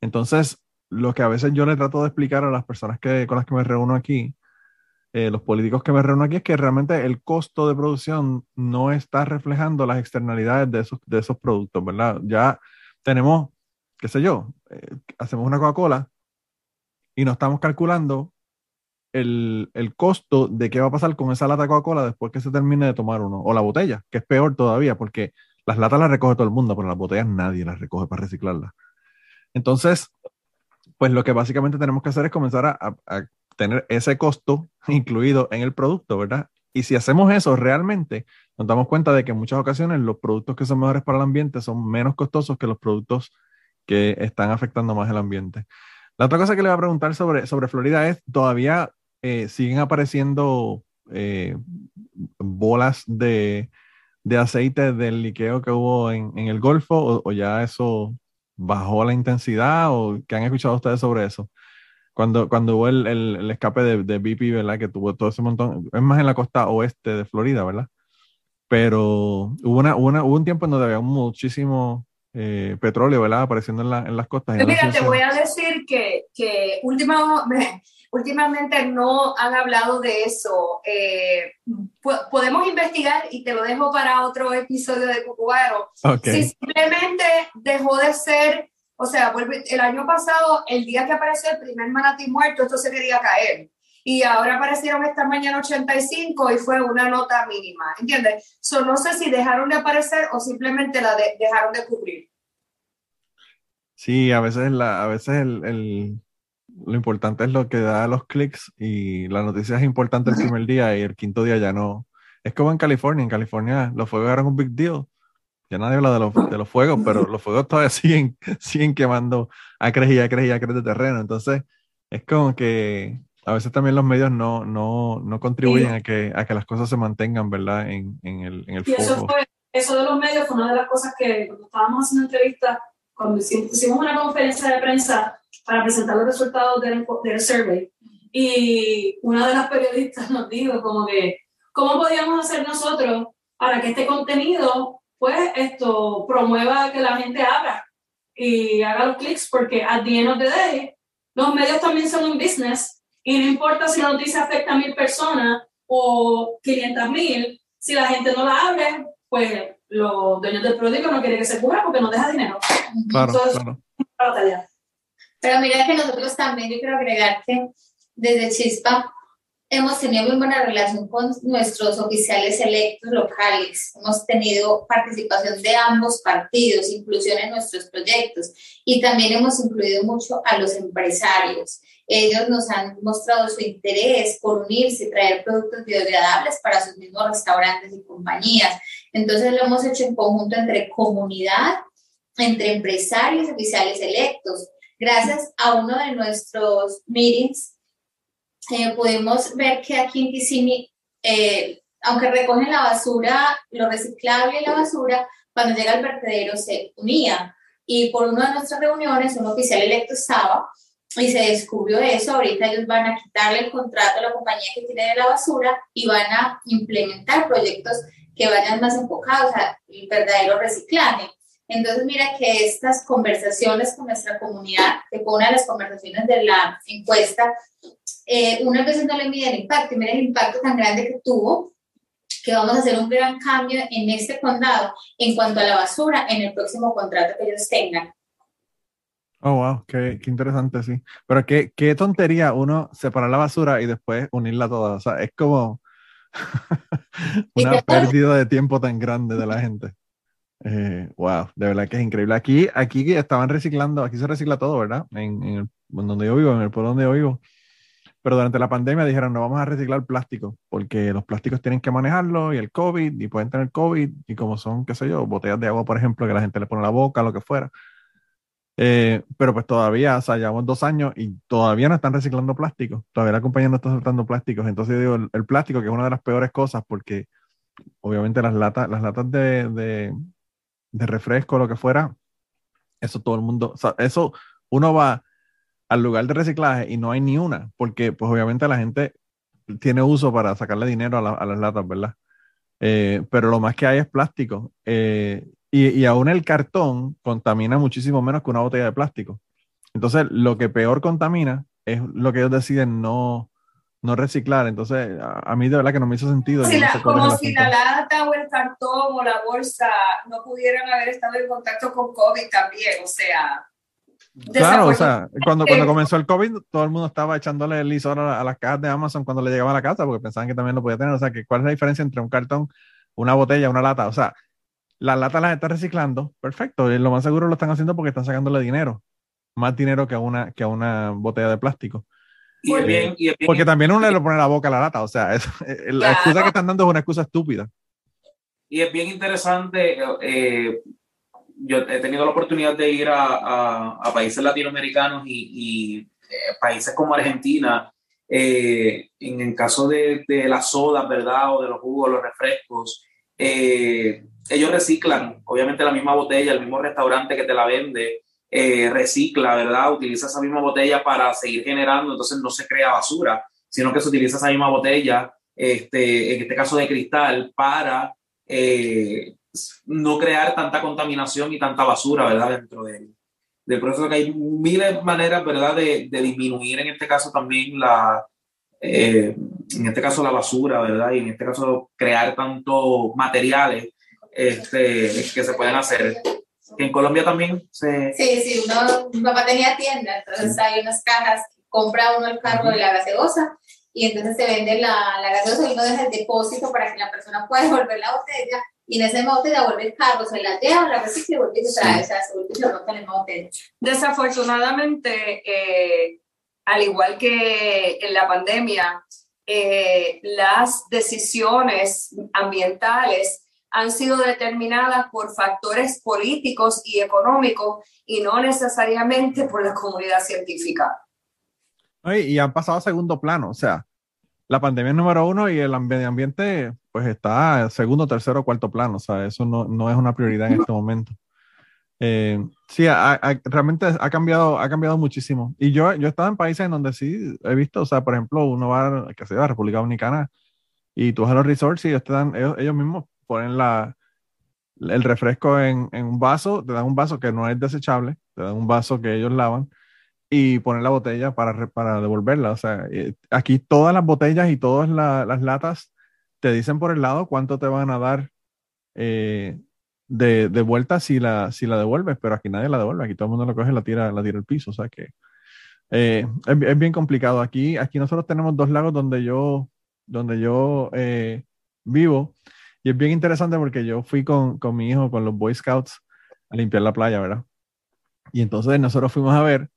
Speaker 1: Entonces, lo que a veces yo le trato de explicar a las personas que, con las que me reúno aquí, eh, los políticos que me reúno aquí, es que realmente el costo de producción no está reflejando las externalidades de esos, de esos productos, ¿verdad? Ya tenemos, qué sé yo, eh, hacemos una Coca-Cola y no estamos calculando el, costo de qué va a pasar con esa lata de Coca-Cola después que se termine de tomar uno, o la botella, que es peor todavía, porque las latas las recoge todo el mundo, pero las botellas nadie las recoge para reciclarlas. Entonces, pues lo que básicamente tenemos que hacer es comenzar a, a, tener ese costo incluido en el producto, ¿verdad? Y si hacemos eso realmente, nos damos cuenta de que en muchas ocasiones los productos que son mejores para el ambiente son menos costosos que los productos que están afectando más el ambiente. La otra cosa que le voy a preguntar sobre, sobre Florida es, ¿todavía eh, siguen apareciendo eh, bolas de, de, aceite del liqueo que hubo en, en el Golfo o, ya eso bajó la intensidad o qué han escuchado ustedes sobre eso? Cuando, cuando hubo el, el, escape de, de, BP, ¿verdad? Que tuvo todo ese montón, es más en la costa oeste de Florida, ¿verdad? Pero hubo, una, una, hubo un tiempo en donde había muchísimo eh, petróleo, ¿verdad? Apareciendo en, la, en las costas.
Speaker 2: Mira, te voy a decir que, que última, últimamente no han hablado de eso. Eh, podemos investigar y te lo dejo para otro episodio de Cucubaro. Si simplemente dejó de ser, o sea, el año pasado, el día que apareció el primer manatí muerto, esto se quería caer. Y ahora aparecieron esta mañana 85 y fue una nota mínima, ¿entiendes? So, no sé si dejaron de aparecer o simplemente la dejaron de cubrir.
Speaker 1: Sí, a veces, la, a veces el lo importante es lo que da los clics y la noticia es importante el primer día y el quinto día ya no. Es como en California, en California los fuegos eran un big deal. Ya nadie habla de los, de los fuegos, pero los fuegos todavía siguen, siguen quemando acres y acres y acres de terreno. Entonces, es como que a veces también los medios no, no, no contribuyen a, que, a que las cosas se mantengan, ¿verdad? En, en el, en el
Speaker 5: y Eso, fue, eso de los medios fue una de las cosas que cuando estábamos haciendo entrevistas, cuando hicimos una conferencia de prensa, para presentar los resultados del, del survey. Y una de las periodistas nos dijo como que, ¿cómo podíamos hacer nosotros para que este contenido, pues, esto promueva que la gente abra y haga los clics? Porque at the end of the day, los medios también son un business y no importa si la noticia afecta a mil personas o 500 mil, si la gente no la abre, pues los dueños del periódico no quieren que se cubra porque no deja dinero.
Speaker 1: Claro, claro.
Speaker 4: Pero mira que nosotros también, yo quiero agregar que desde Chispa hemos tenido muy buena relación con nuestros oficiales electos locales. Hemos tenido participación de ambos partidos, inclusión en nuestros proyectos y también hemos incluido mucho a los empresarios. Ellos nos han mostrado su interés por unirse y traer productos biodegradables para sus mismos restaurantes y compañías. Entonces lo hemos hecho en conjunto entre comunidad, entre empresarios oficiales electos gracias a uno de nuestros meetings, eh, pudimos ver que aquí en Kissimmee, eh, aunque recogen la basura, lo reciclable y la basura, cuando llega al vertedero se unía. Y por una de nuestras reuniones, un oficial electo estaba y se descubrió eso. Ahorita ellos van a quitarle el contrato a la compañía que tiene de la basura y van a implementar proyectos que vayan más enfocados al verdadero reciclaje. Entonces, mira que estas conversaciones con nuestra comunidad, que fue una de las conversaciones de la encuesta, eh, unas veces no le mide el impacto, y mira el impacto tan grande que tuvo, que vamos a hacer un gran cambio en este condado en cuanto a la basura en el próximo contrato que ellos tengan.
Speaker 1: Oh, wow, qué, qué interesante, sí. Pero qué, qué, tontería uno separar la basura y después unirla toda. O sea, es como una pérdida de tiempo tan grande de la gente. Eh, wow, de verdad que es increíble. Aquí, aquí estaban reciclando, aquí se recicla todo, ¿verdad? En, donde yo vivo, en el pueblo donde yo vivo. Pero durante la pandemia dijeron, no vamos a reciclar plástico, porque los plásticos tienen que manejarlo y el COVID, y pueden tener COVID, y como son, qué sé yo, botellas de agua, por ejemplo, que la gente le pone en la boca, lo que fuera. Eh, pero pues todavía, o sea, llevamos dos años y todavía no están reciclando plástico. Todavía la compañía no está soltando plásticos. Entonces digo, el, plástico, que es una de las peores cosas, porque obviamente las latas, las latas de, de refresco, lo que fuera, eso todo el mundo, eso uno va al lugar de reciclaje y no hay ni una, porque pues obviamente la gente tiene uso para sacarle dinero a, las latas, ¿verdad? Eh, pero lo más que hay es plástico. Eh, y, y, aún el cartón contamina muchísimo menos que una botella de plástico. Entonces, lo que peor contamina es lo que ellos deciden no, no reciclar. Entonces, a, mí de verdad que no me hizo sentido.
Speaker 2: como si la lata o el cartón o la bolsa no pudieran haber estado en contacto con COVID también, o sea.
Speaker 1: Claro, o sea, cuando, cuando comenzó el COVID, todo el mundo estaba echándole el lisor a, las cajas de Amazon cuando le llegaba a la casa porque pensaban que también lo podía tener. O sea, que ¿cuál es la diferencia entre un cartón, una botella, una lata? O sea, las latas las están reciclando, perfecto. Y lo más seguro lo están haciendo porque están sacándole dinero, más dinero que a una, que a una botella de plástico. Porque también uno le pone la boca a la lata, o sea, eh, la excusa que están dando es una excusa estúpida.
Speaker 6: Y es bien interesante, eh, yo he tenido la oportunidad de ir a, a, países latinoamericanos y, eh, países como Argentina, en el caso de, de las sodas, ¿verdad? O de los jugos, los refrescos, ellos reciclan, obviamente, la misma botella, el mismo restaurante que te la vende, eh, recicla, ¿verdad? Utiliza esa misma botella para seguir generando, entonces no se crea basura, sino que se utiliza esa misma botella, este, en este caso de cristal, para eh, no crear tanta contaminación y tanta basura, ¿verdad? Dentro de él. del proceso, que hay miles de maneras, ¿verdad?, de, de disminuir en este caso también la, eh, en este caso la basura, ¿verdad? Y en este caso crear tantos materiales este, que se pueden hacer. En Colombia también se...
Speaker 4: Sí, sí, uno, mi papá tenía tienda, entonces hay unas cajas, compra uno el carro de la gaseosa y entonces se vende la, la gaseosa y uno deja el depósito para que la persona pueda devolver la botella y en ese botella devuelve el carro, se la lleva, la recicla y vuelve y se trae, o sea, se vuelve y se en la botella.
Speaker 2: Desafortunadamente, eh, al igual que en la pandemia, eh, las decisiones ambientales han sido determinadas por factores políticos y económicos y no necesariamente por la comunidad científica.
Speaker 1: Y han pasado a segundo plano, o sea, la pandemia es número uno y el medio ambiente pues está segundo, tercero, cuarto plano, o sea, eso no, no es una prioridad en este momento. Eh, sí, realmente ha cambiado, ha cambiado muchísimo. Y yo, yo he estado en países en donde sí he visto, o sea, por ejemplo, uno va, que se va a República Dominicana y tú vas a los resorts y ellos, te dan, ellos, mismos ponen la, el refresco en, en, un vaso, te dan un vaso que no es desechable, te dan un vaso que ellos lavan y ponen la botella para, para devolverla. O sea, eh, aquí todas las botellas y todas las latas te dicen por el lado cuánto te van a dar eh, de, de, vuelta si la, si la devuelves, pero aquí nadie la devuelve, aquí todo el mundo lo coge y la tira, la tira al piso, o sea que eh, es, bien complicado. Aquí, aquí nosotros tenemos dos lagos donde yo, donde yo vivo y es bien interesante porque yo fui con, con, mi hijo, con los Boy Scouts, a limpiar la playa, ¿verdad? Y entonces nosotros fuimos a ver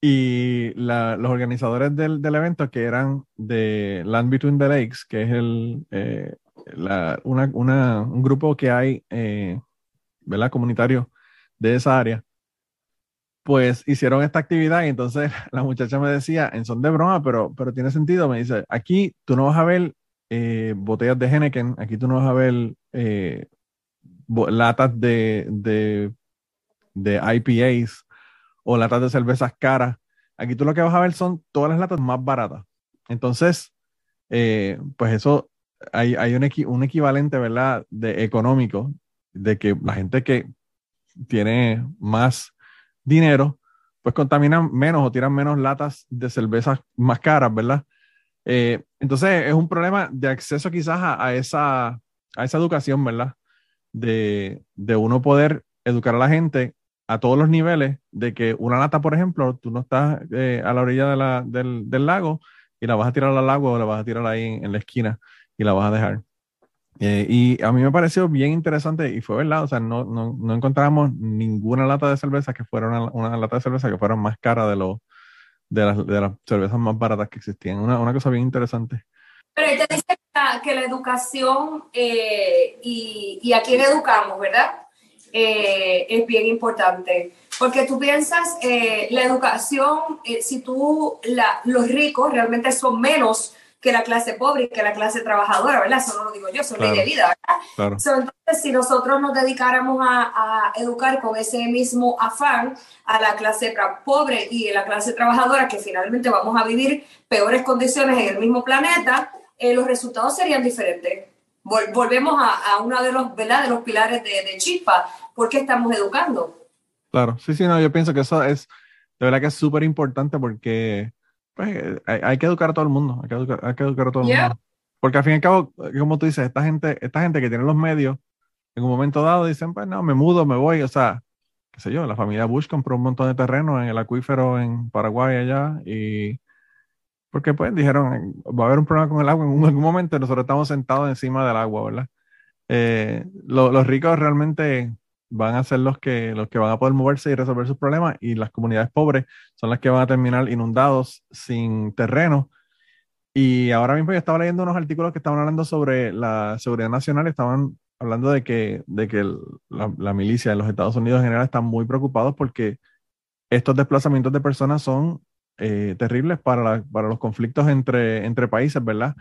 Speaker 1: y la, los organizadores del, del, evento que eran de Land Between the Lakes, que es el, eh, la, una, una, un grupo que hay, eh, ¿verdad? Comunitario de esa área, pues hicieron esta actividad y entonces la muchacha me decía, en son de broma, pero, pero tiene sentido, me dice, aquí tú no vas a ver eh, botellas de Henneken, aquí tú no vas a ver eh, latas de, de, de IPAs o latas de cervezas caras. Aquí tú lo que vas a ver son todas las latas más baratas. Entonces, pues eso hay, hay un, un, equivalente, ¿verdad?, de económico, de que la gente que tiene más dinero, pues contaminan menos o tiran menos latas de cervezas más caras, ¿verdad? Eh, entonces es un problema de acceso quizás a, esa, a esa educación, ¿verdad? De, de, uno poder educar a la gente a todos los niveles, de que una lata, por ejemplo, tú no estás eh, a la orilla de la, del, del, lago y la vas a tirar al lago o la vas a tirar ahí en la esquina y la vas a dejar. Eh, y a mí me pareció bien interesante y fue verdad, o sea, no, no, no encontramos ninguna lata de cerveza que fuera una, una, lata de cerveza que fuera más cara de, lo, de, las, de las cervezas más baratas que existían. Una, una cosa bien interesante.
Speaker 2: Pero ella dice que la educación eh, y, a quién educamos, ¿verdad? Eh, es bien importante. Porque tú piensas, la educación, si tú, los ricos realmente son menos que la clase pobre y que la clase trabajadora, ¿verdad? Eso no lo digo yo, eso es ley de vida, ¿verdad? entonces, si nosotros nos dedicáramos a, educar con ese mismo afán a la clase pobre y a la clase trabajadora, que finalmente vamos a vivir peores condiciones en el mismo planeta, eh, los resultados serían diferentes. volvemos a, uno de los, ¿verdad? de los pilares de, de Chispa. ¿Por qué estamos educando?
Speaker 1: Claro, sí, sí, no, yo pienso que eso es, de verdad que es súper importante porque pues eh, hay, que educar a todo el mundo, hay que educar, hay que educar a todo el mundo. Porque al fin y al cabo, como tú dices, esta gente, esta gente que tiene los medios, en un momento dado dicen, pues no, me mudo, me voy, o sea, qué sé yo, la familia Bush compró un montón de terreno en el acuífero en Paraguay allá y porque pues dijeron, va a haber un problema con el agua en algún momento, nosotros estamos sentados encima del agua, ¿verdad? Eh, los ricos realmente van a ser los que, los que van a poder moverse y resolver sus problemas y las comunidades pobres son las que van a terminar inundados sin terreno. Y ahora mismo yo estaba leyendo unos artículos que estaban hablando sobre la seguridad nacional, estaban hablando de que, de que la, milicia de los Estados Unidos en general están muy preocupados porque estos desplazamientos de personas son eh, terribles para, para, los conflictos entre, entre países, ¿verdad?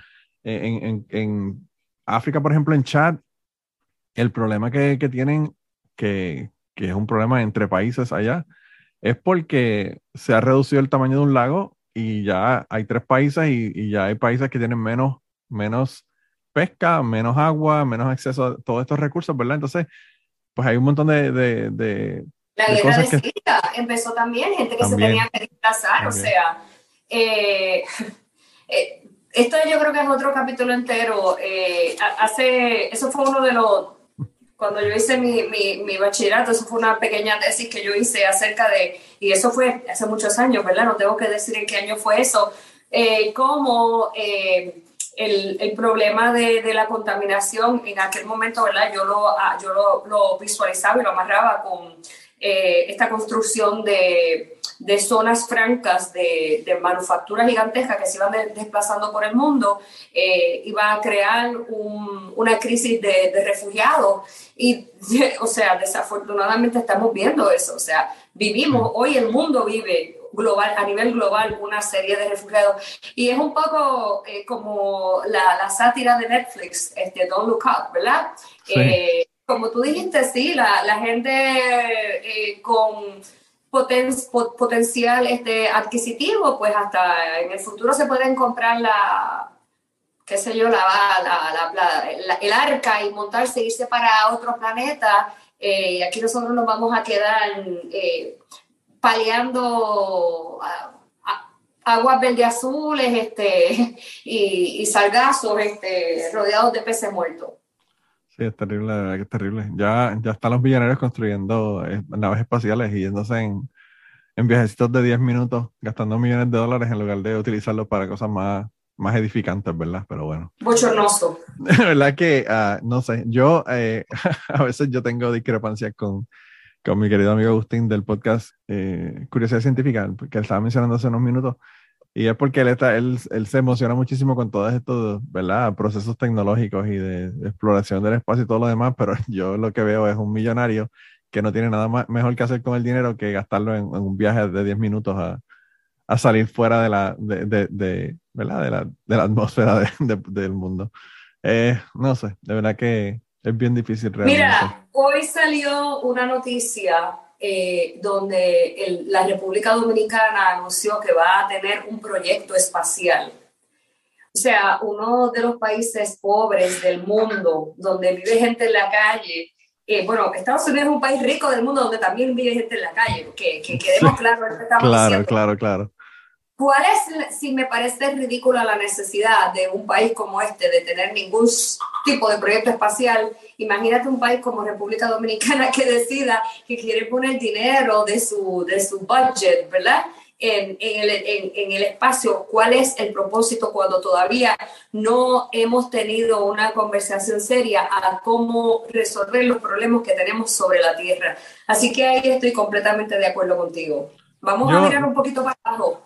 Speaker 1: En, en, en, África, por ejemplo, en Chad, el problema que, que tienen que, es un problema entre países allá, es porque se ha reducido el tamaño de un lago y ya hay tres países y, ya hay países que tienen menos, menos pesca, menos agua, menos acceso a todos estos recursos, ¿verdad? Entonces, pues hay un montón de,
Speaker 2: La guerra de Siria empezó también, gente que se tenía que desplazar, o sea, eh, eh, esto yo creo que es otro capítulo entero. Eh, hace, eso fue uno de los, cuando yo hice mi, mi, mi, bachillerato, eso fue una pequeña tesis que yo hice acerca de, y eso fue hace muchos años, ¿verdad? No tengo que decir en qué año fue eso, eh, cómo el, el, problema de, de, la contaminación en aquel momento, ¿verdad? Yo lo, ah, yo lo, lo visualizaba y lo amarraba con esta construcción de de zonas francas de, de manufacturas gigantescas que se iban desplazando por el mundo, eh, iba a crear una crisis de, de, refugiados. Y, o sea, desafortunadamente estamos viendo eso. O sea, vivimos, hoy el mundo vive global, a nivel global una serie de refugiados. Y es un poco eh, como la, la, sátira de Netflix, este, Don't Look Up, ¿verdad? Eh, como tú dijiste, sí, la, gente eh, con potencial este, adquisitivo, pues hasta en el futuro se pueden comprar la, qué sé yo, el arca y montarse, irse para otro planeta. Eh, aquí nosotros nos vamos a quedar eh, paleando aguas verde azules este, y, y sargazos este, rodeados de peces muertos.
Speaker 1: Sí, es terrible, es terrible. Ya, ya están los millonarios construyendo eh, naves espaciales y yéndose en, en viajecitos de 10 minutos, gastando millones de dólares en lugar de utilizarlos para cosas más, más edificantes, ¿verdad? Pero bueno.
Speaker 2: Bochornoso.
Speaker 1: verdad que, uh, no sé, yo eh, a veces yo tengo discrepancias con, con mi querido amigo Agustín del podcast eh, Curiosidad Científica, que él estaba mencionando hace unos minutos. Y es porque él, está, él, él, se emociona muchísimo con todos estos, ¿verdad? Procesos tecnológicos y de, exploración del espacio y todo lo demás, pero yo lo que veo es un millonario que no tiene nada más, mejor que hacer con el dinero que gastarlo en, un viaje de 10 minutos a, a, salir fuera de la, de, de, ¿verdad? de la, de la atmósfera del mundo. Eh, no sé, de verdad que es bien difícil realmente.
Speaker 2: Mira, hoy salió una noticia eh, donde la República Dominicana anunció que va a tener un proyecto espacial. O sea, uno de los países pobres del mundo, donde vive gente en la calle. Eh, bueno, Estados Unidos es un país rico del mundo donde también vive gente en la calle, que, que quedemos claros.
Speaker 1: Claro, claro, claro.
Speaker 2: ¿Cuál es, si me parece ridícula la necesidad de un país como este de tener ningún tipo de proyecto espacial? Imagínate un país como República Dominicana que decida que quiere poner dinero de su, de su budget, ¿verdad? En, en, el, en, en, el, espacio, cuál es el propósito cuando todavía no hemos tenido una conversación seria a cómo resolver los problemas que tenemos sobre la Tierra. Así que ahí estoy completamente de acuerdo contigo. Vamos a mirar un poquito para abajo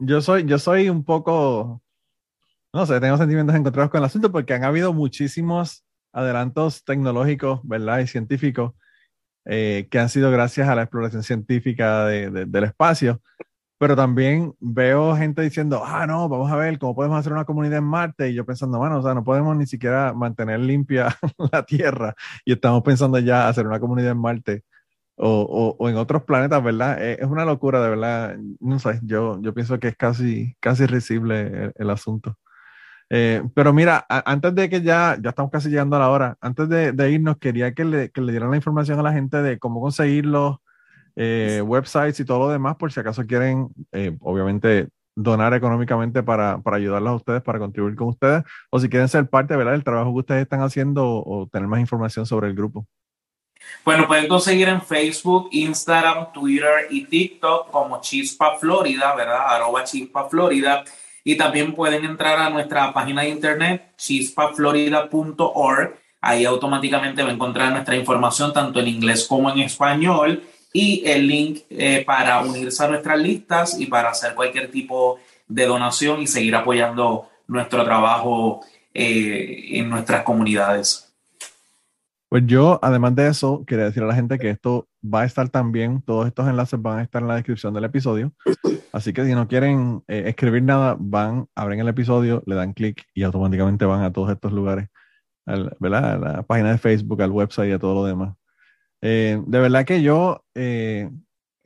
Speaker 1: yo soy, yo soy un poco, no sé, tengo sentimientos encontrados con el asunto porque han habido muchísimos adelantos tecnológicos, ¿verdad? Y científicos eh, que han sido gracias a la exploración científica del espacio. Pero también veo gente diciendo, ah, no, vamos a ver cómo podemos hacer una comunidad en Marte. Y yo pensando, bueno, o sea, no podemos ni siquiera mantener limpia la Tierra. Y estamos pensando ya hacer una comunidad en Marte o, o, en otros planetas, ¿verdad? Eh, es una locura, de verdad. No sé, yo, yo pienso que es casi, casi risible el, asunto. Eh, pero mira, antes de que ya, ya estamos casi llegando a la hora, antes de, de irnos, quería que le, que le, dieran la información a la gente de cómo conseguir los eh, websites y todo lo demás, por si acaso quieren, obviamente, donar económicamente para, para, ayudarlos a ustedes, para contribuir con ustedes, o si quieren ser parte, ¿verdad?, del trabajo que ustedes están haciendo o tener más información sobre el grupo.
Speaker 6: Bueno, pueden conseguir en Facebook, Instagram, Twitter y TikTok como Chispa Florida, ¿verdad? Arroba Chispa Florida. Y también pueden entrar a nuestra página de internet, chispaflorida.org. Ahí automáticamente va a encontrar nuestra información tanto en inglés como en español y el link eh, para unirse a nuestras listas y para hacer cualquier tipo de donación y seguir apoyando nuestro trabajo eh, en nuestras comunidades.
Speaker 1: Pues yo, además de eso, quería decir a la gente que esto va a estar también, todos estos enlaces van a estar en la descripción del episodio. Así que si no quieren eh, escribir nada, van, abren el episodio, le dan clic y automáticamente van a todos estos lugares, ¿verdad? A la página de Facebook, al website y a todo lo demás. Eh, de verdad que yo, eh,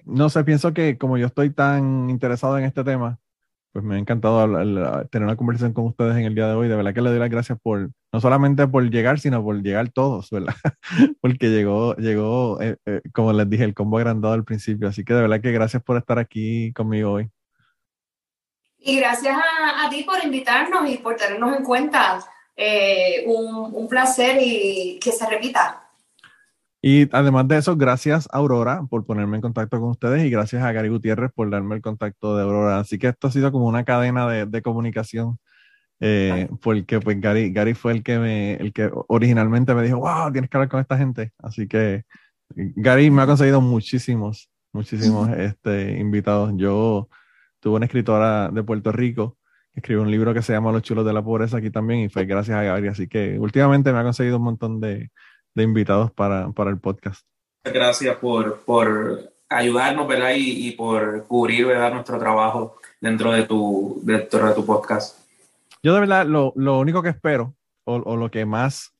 Speaker 1: no sé, pienso que como yo estoy tan interesado en este tema, pues me ha encantado tener una conversación con ustedes en el día de hoy. De verdad que le doy las gracias por, no solamente por llegar, sino por llegar todos, ¿verdad? Porque llegó, llegó, eh, eh, como les dije, el combo agrandado al principio. Así que de verdad que gracias por estar aquí conmigo hoy.
Speaker 2: Y gracias a, ti por invitarnos y por tenernos en cuenta. Eh, un placer y que se repita.
Speaker 1: Y además de eso, gracias Aurora por ponerme en contacto con ustedes y gracias a Gary Gutiérrez por darme el contacto de Aurora. Así que esto ha sido como una cadena de, de comunicación, eh, porque pues Gary, Gary fue el que, me, el que originalmente me dijo, wow, tienes que hablar con esta gente. Así que Gary me ha conseguido muchísimos, muchísimos este, invitados. Yo tuve una escritora de Puerto Rico que escribió un libro que se llama Los chulos de la pobreza aquí también y fue gracias a Gary. Así que últimamente me ha conseguido un montón de de invitados para, para el podcast.
Speaker 6: Gracias por, por ayudarnos, ¿verdad? Y, y, por cubrir, ¿verdad? Nuestro trabajo dentro de tu, dentro de tu podcast.
Speaker 1: Yo de verdad lo, lo único que espero, o, o, lo que más,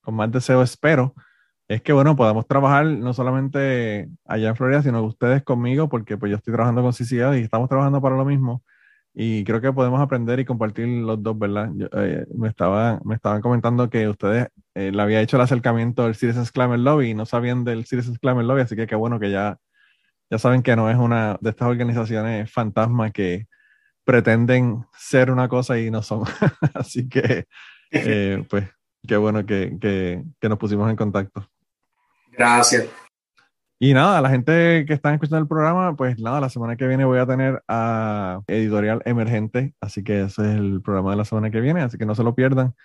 Speaker 1: con más deseo espero, es que, bueno, podamos trabajar no solamente allá en Florida, sino ustedes conmigo, porque pues yo estoy trabajando con CCA y estamos trabajando para lo mismo. Y creo que podemos aprender y compartir los dos, ¿verdad? Eh, me, estaba, me estaban comentando que ustedes eh, le había hecho el acercamiento del Citizens Climate Lobby y no sabían del Citizens Climate Lobby, así que qué bueno que ya, ya saben que no es una de estas organizaciones fantasma que pretenden ser una cosa y no son. así que, eh, pues, qué bueno que, que, que nos pusimos en contacto.
Speaker 6: Gracias.
Speaker 1: Y nada, la gente que está escuchando el programa, pues nada, la semana que viene voy a tener a Editorial Emergente, así que ese es el programa de la semana que viene, así que no se lo pierdan.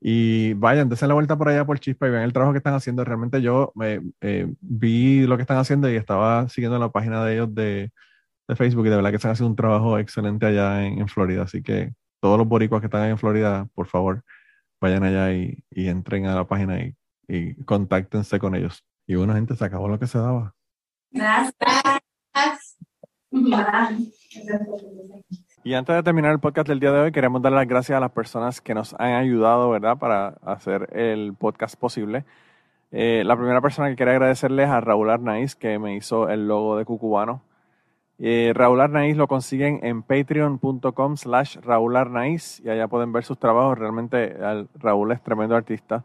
Speaker 1: Y vayan, dense la vuelta por allá por Chispa y vean el trabajo que están haciendo. Realmente yo eh, vi lo que están haciendo y estaba siguiendo la página de ellos de, Facebook y de verdad que están haciendo un trabajo excelente allá en, en, Florida. Así que todos los boricuas que están en Florida, por favor, vayan allá y, y entren a la página y, y contáctense con ellos. Y bueno, gente, se acabó lo que se daba. Gracias. Y antes de terminar el podcast del día de hoy, queremos dar las gracias a las personas que nos han ayudado, ¿verdad?, para hacer el podcast posible. Eh, la primera persona que quería agradecerles es a Raúl Arnaiz, que me hizo el logo de Cucubano. Eh, Raúl Arnaiz lo consiguen en patreon.com slash Raúl Arnaiz y allá pueden ver sus trabajos. Realmente Raúl es tremendo artista.